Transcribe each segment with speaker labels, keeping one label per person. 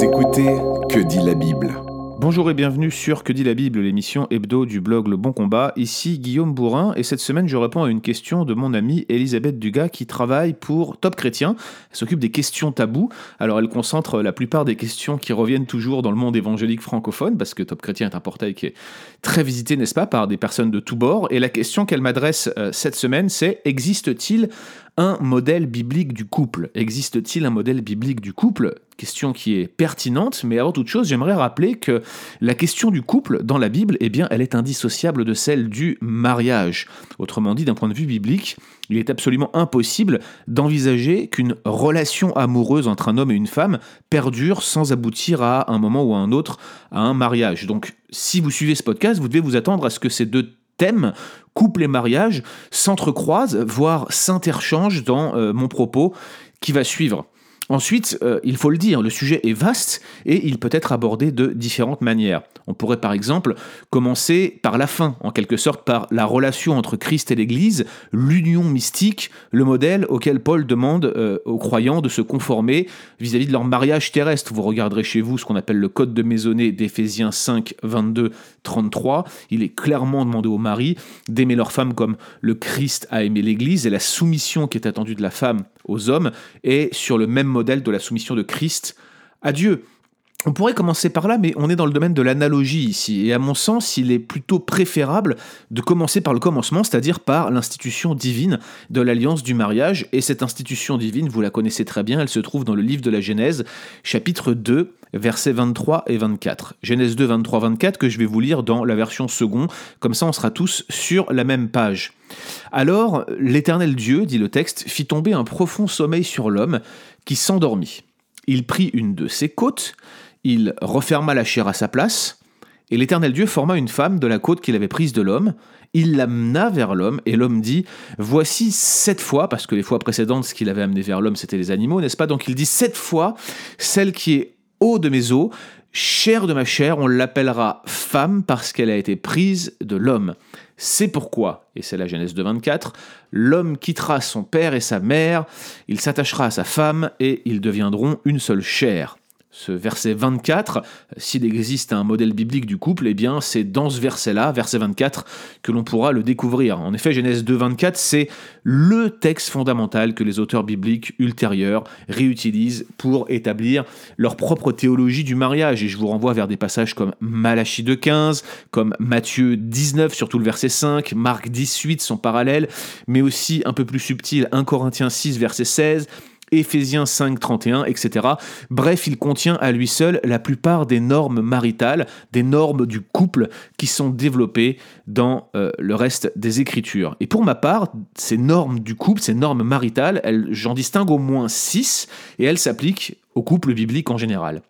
Speaker 1: Écoutez Que dit la Bible
Speaker 2: Bonjour et bienvenue sur Que dit la Bible, l'émission hebdo du blog Le Bon Combat. Ici Guillaume Bourrin et cette semaine je réponds à une question de mon amie Elisabeth Dugas qui travaille pour Top Chrétien. Elle s'occupe des questions tabous. Alors elle concentre la plupart des questions qui reviennent toujours dans le monde évangélique francophone parce que Top Chrétien est un portail qui est très visité, n'est-ce pas, par des personnes de tous bords. Et la question qu'elle m'adresse euh, cette semaine c'est existe-t-il un modèle biblique du couple Existe-t-il un modèle biblique du couple Question qui est pertinente, mais avant toute chose, j'aimerais rappeler que la question du couple dans la Bible, eh bien, elle est indissociable de celle du mariage. Autrement dit, d'un point de vue biblique, il est absolument impossible d'envisager qu'une relation amoureuse entre un homme et une femme perdure sans aboutir à un moment ou à un autre à un mariage. Donc, si vous suivez ce podcast, vous devez vous attendre à ce que ces deux thèmes, couple et mariage, s'entrecroisent, voire s'interchangent dans euh, mon propos qui va suivre. Ensuite, euh, il faut le dire, le sujet est vaste et il peut être abordé de différentes manières. On pourrait par exemple commencer par la fin, en quelque sorte par la relation entre Christ et l'Église, l'union mystique, le modèle auquel Paul demande euh, aux croyants de se conformer vis-à-vis de leur mariage terrestre. Vous regarderez chez vous ce qu'on appelle le code de maisonnée d'Éphésiens 5, 22, 33. Il est clairement demandé aux maris d'aimer leur femme comme le Christ a aimé l'Église et la soumission qui est attendue de la femme aux hommes est sur le même modèle de la soumission de Christ à Dieu. On pourrait commencer par là, mais on est dans le domaine de l'analogie ici, et à mon sens, il est plutôt préférable de commencer par le commencement, c'est-à-dire par l'institution divine de l'alliance du mariage, et cette institution divine, vous la connaissez très bien, elle se trouve dans le livre de la Genèse, chapitre 2, versets 23 et 24. Genèse 2, 23, 24, que je vais vous lire dans la version second, comme ça on sera tous sur la même page. Alors, l'Éternel Dieu, dit le texte, fit tomber un profond sommeil sur l'homme, qui s'endormit. Il prit une de ses côtes, il referma la chair à sa place, et l'Éternel Dieu forma une femme de la côte qu'il avait prise de l'homme, il l'amena vers l'homme, et l'homme dit, Voici sept fois, parce que les fois précédentes, ce qu'il avait amené vers l'homme, c'était les animaux, n'est-ce pas? Donc il dit, Sept fois, celle qui est eau de mes eaux, chair de ma chair, on l'appellera femme parce qu'elle a été prise de l'homme. C'est pourquoi, et c'est la Genèse de 24, l'homme quittera son père et sa mère, il s'attachera à sa femme, et ils deviendront une seule chair ce verset 24, s'il existe un modèle biblique du couple, eh bien c'est dans ce verset-là, verset 24, que l'on pourra le découvrir. En effet, Genèse 2, 24, c'est le texte fondamental que les auteurs bibliques ultérieurs réutilisent pour établir leur propre théologie du mariage. Et je vous renvoie vers des passages comme Malachie 2, 15, comme Matthieu 19, surtout le verset 5, Marc 18, son parallèle, mais aussi un peu plus subtil, 1 Corinthiens 6, verset 16, Éphésiens 5, 31, etc. Bref, il contient à lui seul la plupart des normes maritales, des normes du couple qui sont développées dans euh, le reste des Écritures. Et pour ma part, ces normes du couple, ces normes maritales, j'en distingue au moins six et elles s'appliquent au couple biblique en général.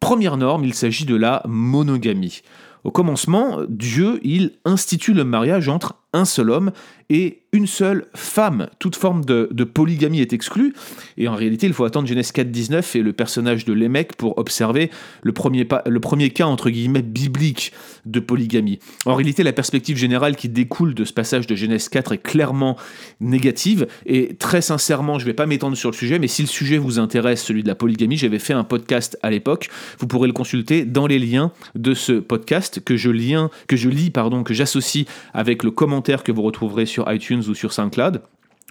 Speaker 2: Première norme, il s'agit de la monogamie. Au commencement, Dieu, il institue le mariage entre un seul homme et une seule femme. Toute forme de, polygamie est exclue, et en réalité, il faut attendre Genèse 4, 19 et le personnage de Lémec pour observer le premier, le premier cas, entre guillemets, biblique de polygamie. En réalité, la perspective générale qui découle de ce passage de Genèse 4 est clairement négative, et très sincèrement, je ne vais pas m'étendre sur le sujet, mais si le sujet vous intéresse, celui de la polygamie, j'avais fait un podcast à l'époque, vous pourrez le consulter dans les liens de ce podcast que je, que je lis, pardon, que j'associe avec le commentaire que vous retrouverez sur iTunes ou sur SoundCloud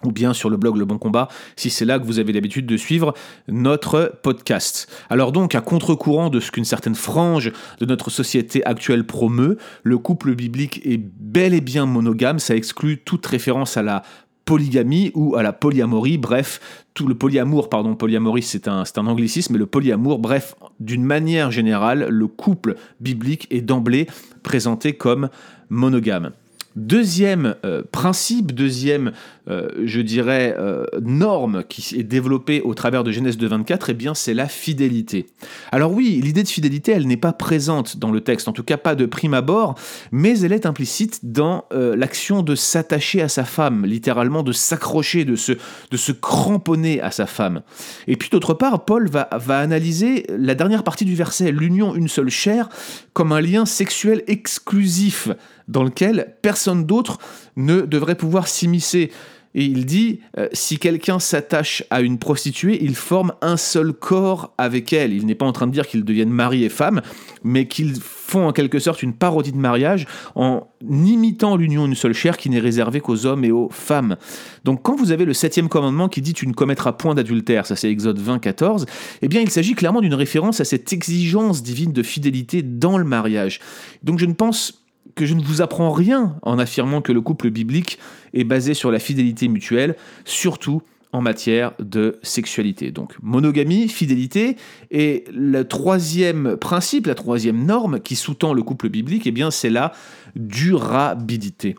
Speaker 2: ou bien sur le blog Le Bon Combat, si c'est là que vous avez l'habitude de suivre notre podcast. Alors donc, à contre-courant de ce qu'une certaine frange de notre société actuelle promeut, le couple biblique est bel et bien monogame, ça exclut toute référence à la polygamie ou à la polyamorie, bref, tout le polyamour, pardon, polyamorie c'est un, un anglicisme, mais le polyamour, bref, d'une manière générale, le couple biblique est d'emblée présenté comme monogame. Deuxième euh, principe, deuxième, euh, je dirais, euh, norme qui est développée au travers de Genèse 2.24, eh bien, c'est la fidélité. Alors oui, l'idée de fidélité, elle n'est pas présente dans le texte, en tout cas pas de prime abord, mais elle est implicite dans l'action de s'attacher à sa femme, littéralement de s'accrocher, de se, de se cramponner à sa femme. Et puis d'autre part, Paul va, va analyser la dernière partie du verset, l'union une seule chair, comme un lien sexuel exclusif dans lequel personne d'autre ne devrait pouvoir s'immiscer. Et il dit, euh, si quelqu'un s'attache à une prostituée, il forme un seul corps avec elle. Il n'est pas en train de dire qu'ils deviennent mari et femme, mais qu'ils font en quelque sorte une parodie de mariage en imitant l'union d'une seule chair qui n'est réservée qu'aux hommes et aux femmes. Donc quand vous avez le septième commandement qui dit tu ne commettras point d'adultère, ça c'est Exode 20, 14, eh bien il s'agit clairement d'une référence à cette exigence divine de fidélité dans le mariage. Donc je ne pense que je ne vous apprends rien en affirmant que le couple biblique est basé sur la fidélité mutuelle, surtout en matière de sexualité. Donc monogamie, fidélité, et le troisième principe, la troisième norme qui sous-tend le couple biblique, eh bien c'est la durabilité.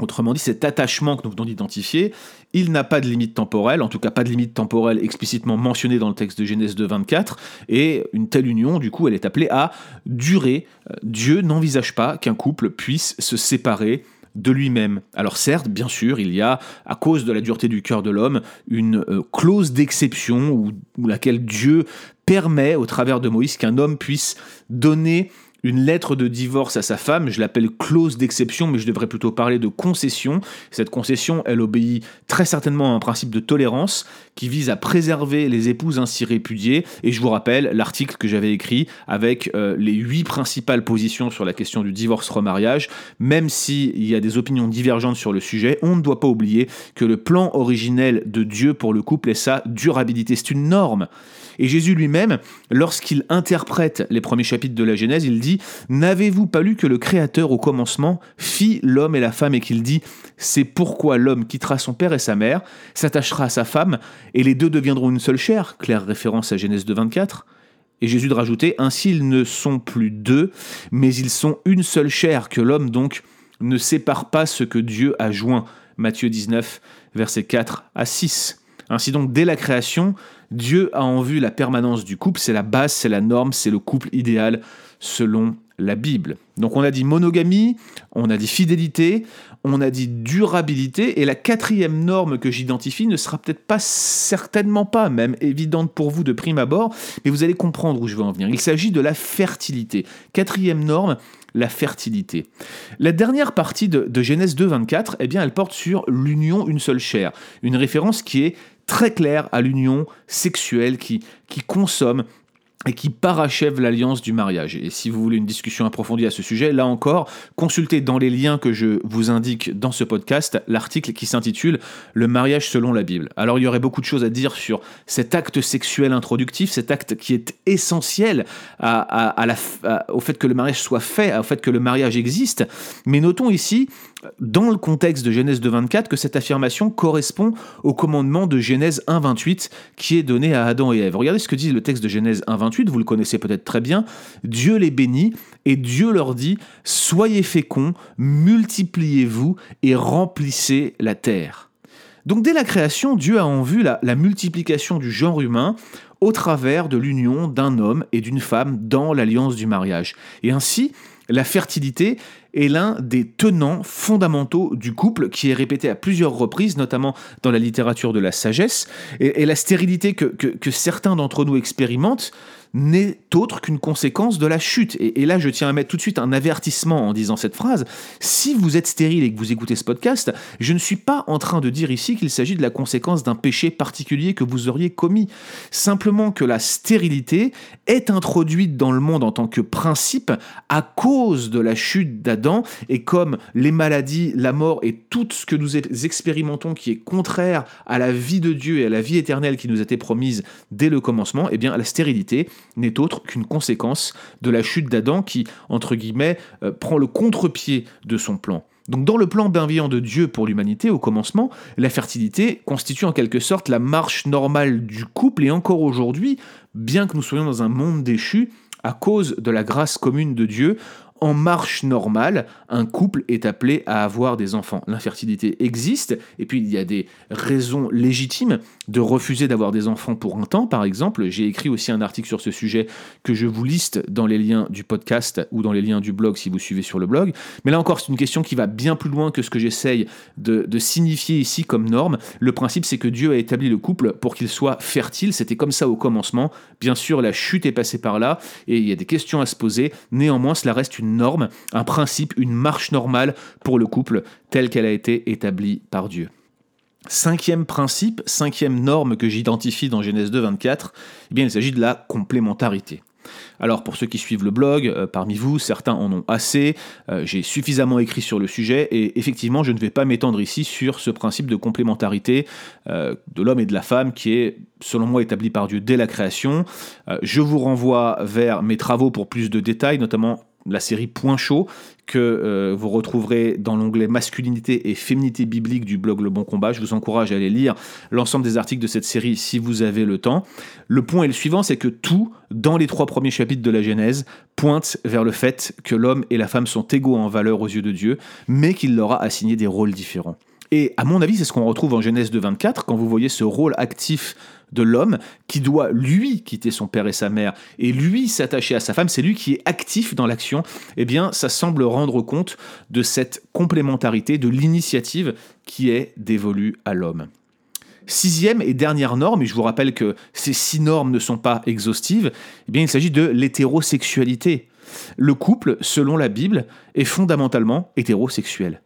Speaker 2: Autrement dit, cet attachement que nous venons d'identifier, il n'a pas de limite temporelle, en tout cas pas de limite temporelle explicitement mentionnée dans le texte de Genèse 2, 24, et une telle union, du coup, elle est appelée à durer. Dieu n'envisage pas qu'un couple puisse se séparer de lui-même. Alors certes, bien sûr, il y a, à cause de la dureté du cœur de l'homme, une euh, clause d'exception où, laquelle Dieu permet, au travers de Moïse, qu'un homme puisse donner une lettre de divorce à sa femme, je l'appelle clause d'exception, mais je devrais plutôt parler de concession. Cette concession, elle obéit très certainement à un principe de tolérance qui vise à préserver les épouses ainsi répudiées. Et je vous rappelle l'article que j'avais écrit avec euh, les huit principales positions sur la question du divorce-remariage. Même s'il y a des opinions divergentes sur le sujet, on ne doit pas oublier que le plan originel de Dieu pour le couple est sa durabilité. C'est une norme. Et Jésus lui-même, lorsqu'il interprète les premiers chapitres de la Genèse, il dit N'avez-vous pas lu que le Créateur au commencement fit l'homme et la femme et qu'il dit C'est pourquoi l'homme quittera son père et sa mère, s'attachera à sa femme, et les deux deviendront une seule chair Claire référence à Genèse 2, 24. Et Jésus de rajouter Ainsi ils ne sont plus deux, mais ils sont une seule chair, que l'homme donc ne sépare pas ce que Dieu a joint. Matthieu 19, versets 4 à 6. Ainsi donc, dès la création, Dieu a en vue la permanence du couple, c'est la base, c'est la norme, c'est le couple idéal selon la Bible. Donc on a dit monogamie, on a dit fidélité, on a dit durabilité, et la quatrième norme que j'identifie ne sera peut-être pas, certainement pas même évidente pour vous de prime abord, mais vous allez comprendre où je veux en venir. Il s'agit de la fertilité. Quatrième norme, la fertilité. La dernière partie de, Genèse 2, 24, eh bien, elle porte sur l'union une seule chair, une référence qui est très claire à l'union sexuelle qui, qui consomme et qui parachève l'alliance du mariage. Et si vous voulez une discussion approfondie à ce sujet, là encore, consultez dans les liens que je vous indique dans ce podcast l'article qui s'intitule Le mariage selon la Bible. Alors il y aurait beaucoup de choses à dire sur cet acte sexuel introductif, cet acte qui est essentiel au fait que le mariage soit fait, au fait que le mariage existe. Mais notons ici, dans le contexte de Genèse 2.24, que cette affirmation correspond au commandement de Genèse 1.28 qui est donné à Adam et Ève. Regardez ce que dit le texte de Genèse 1.28 vous le connaissez peut-être très bien, Dieu les bénit et Dieu leur dit, soyez féconds, multipliez-vous et remplissez la terre. Donc dès la création, Dieu a en vue la, la multiplication du genre humain au travers de l'union d'un homme et d'une femme dans l'alliance du mariage. Et ainsi, la fertilité est l'un des tenants fondamentaux du couple qui est répété à plusieurs reprises, notamment dans la littérature de la sagesse. Et, la stérilité que certains d'entre nous expérimentent n'est autre qu'une conséquence de la chute. Et, là, je tiens à mettre tout de suite un avertissement en disant cette phrase. Si vous êtes stérile et que vous écoutez ce podcast, je ne suis pas en train de dire ici qu'il s'agit de la conséquence d'un péché particulier que vous auriez commis. Simplement que la stérilité est introduite dans le monde en tant que principe à cause de la chute d'Adam et comme les maladies, la mort et tout ce que nous expérimentons qui est contraire à la vie de Dieu et à la vie éternelle qui nous été promise dès le commencement, eh bien la stérilité n'est autre qu'une conséquence de la chute d'Adam qui, entre guillemets, euh, prend le contre-pied de son plan. Donc dans le plan bienveillant de Dieu pour l'humanité, au commencement, la fertilité constitue en quelque sorte la marche normale du couple, et encore aujourd'hui, bien que nous soyons dans un monde déchu, à cause de la grâce commune de Dieu, en marche normale, un couple est appelé à avoir des enfants. L'infertilité existe, et puis il y a des raisons légitimes de refuser d'avoir des enfants pour un temps, par exemple. J'ai écrit aussi un article sur ce sujet que je vous liste dans les liens du podcast ou dans les liens du blog si vous suivez sur le blog. Mais là encore, c'est une question qui va bien plus loin que ce que j'essaye de, signifier ici comme norme. Le principe, c'est que Dieu a établi le couple pour qu'il soit fertile. C'était comme ça au commencement. Bien sûr, la chute est passée par là, et il y a des questions à se poser. Néanmoins, cela reste une norme, un principe, une marche normale pour le couple telle qu'elle a été établie par Dieu. Cinquième principe, cinquième norme que j'identifie dans Genèse 2, 24, eh bien, il s'agit de la complémentarité. Alors pour ceux qui suivent le blog, euh, parmi vous, certains en ont assez, euh, j'ai suffisamment écrit sur le sujet et effectivement je ne vais pas m'étendre ici sur ce principe de complémentarité euh, de l'homme et de la femme qui est selon moi établi par Dieu dès la création. je vous renvoie vers mes travaux pour plus de détails, notamment la série Point chaud que euh, vous retrouverez dans l'onglet masculinité et féminité biblique du blog Le Bon Combat. Je vous encourage à aller lire l'ensemble des articles de cette série si vous avez le temps. Le point est le suivant, c'est que tout, dans les trois premiers chapitres de la Genèse, pointe vers le fait que l'homme et la femme sont égaux en valeur aux yeux de Dieu, mais qu'il leur a assigné des rôles différents. Et à mon avis, c'est ce qu'on retrouve en Genèse de 24, quand vous voyez ce rôle actif de l'homme qui doit lui quitter son père et sa mère et lui s'attacher à sa femme, c'est lui qui est actif dans l'action, eh bien ça semble rendre compte de cette complémentarité, de l'initiative qui est dévolue à l'homme. Sixième et dernière norme, et je vous rappelle que ces six normes ne sont pas exhaustives, eh bien il s'agit de l'hétérosexualité. Le couple, selon la Bible, est fondamentalement hétérosexuel.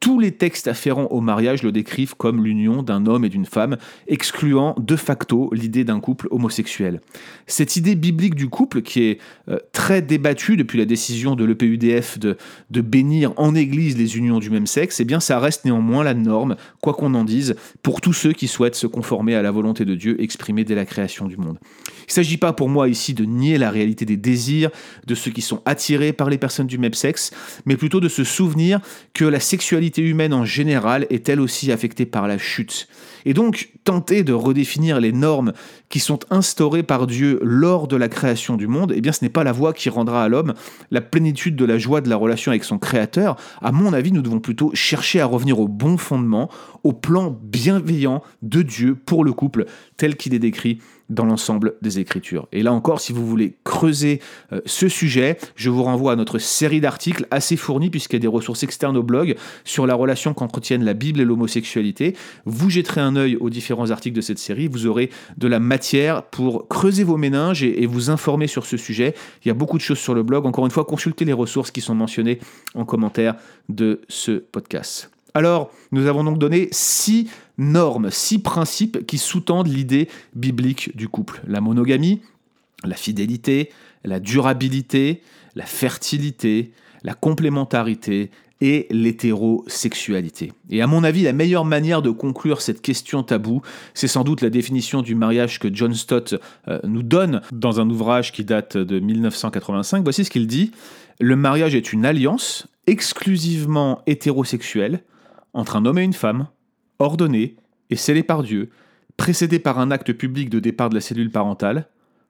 Speaker 2: Tous les textes afférents au mariage le décrivent comme l'union d'un homme et d'une femme, excluant de facto l'idée d'un couple homosexuel. Cette idée biblique du couple, qui est euh, très débattue depuis la décision de l'EPUDF de, de bénir en Église les unions du même sexe, eh bien ça reste néanmoins la norme, quoi qu'on en dise, pour tous ceux qui souhaitent se conformer à la volonté de Dieu exprimée dès la création du monde. Il ne s'agit pas pour moi ici de nier la réalité des désirs de ceux qui sont attirés par les personnes du même sexe, mais plutôt de se souvenir que la sexualité humaine en général est elle aussi affectée par la chute. Et donc, tenter de redéfinir les normes qui sont instaurées par Dieu lors de la création du monde, eh bien, ce n'est pas la voie qui rendra à l'homme la plénitude de la joie de la relation avec son Créateur. À mon avis, nous devons plutôt chercher à revenir au bon fondement, au plan bienveillant de Dieu pour le couple, tel qu'il est décrit dans l'ensemble des Écritures. Et là encore, si vous voulez creuser euh, ce sujet, je vous renvoie à notre série d'articles assez fournis, puisqu'il y a des ressources externes au blog, sur la relation qu'entretiennent la Bible et l'homosexualité. Vous jetterez un œil aux différents articles de cette série, vous aurez de la matière pour creuser vos méninges et, et vous informer sur ce sujet. Il y a beaucoup de choses sur le blog. Encore une fois, consultez les ressources qui sont mentionnées en commentaire de ce podcast. Alors, nous avons donc donné six normes, six principes qui sous-tendent l'idée biblique du couple. La monogamie, la fidélité, la durabilité, la fertilité, la complémentarité et l'hétérosexualité. Et à mon avis, la meilleure manière de conclure cette question taboue, c'est sans doute la définition du mariage que John Stott euh, nous donne dans un ouvrage qui date de 1985. Voici ce qu'il dit. Le mariage est une alliance exclusivement hétérosexuelle entre un homme et une femme, ordonnée et scellée par Dieu, précédée par un acte public de départ de la cellule parentale,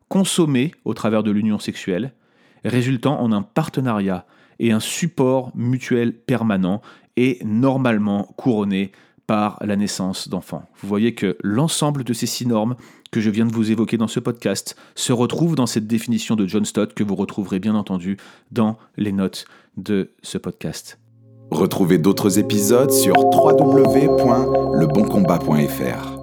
Speaker 2: consommée au travers de l'union sexuelle, résultant en un partenariat et un support mutuel permanent et normalement couronné par la naissance d'enfants. Vous voyez que l'ensemble de ces six normes que je viens de vous évoquer dans ce podcast se retrouvent dans cette définition de John Stott que vous retrouverez bien entendu dans les notes de ce podcast.
Speaker 1: Retrouvez d'autres épisodes sur www.leboncombat.fr.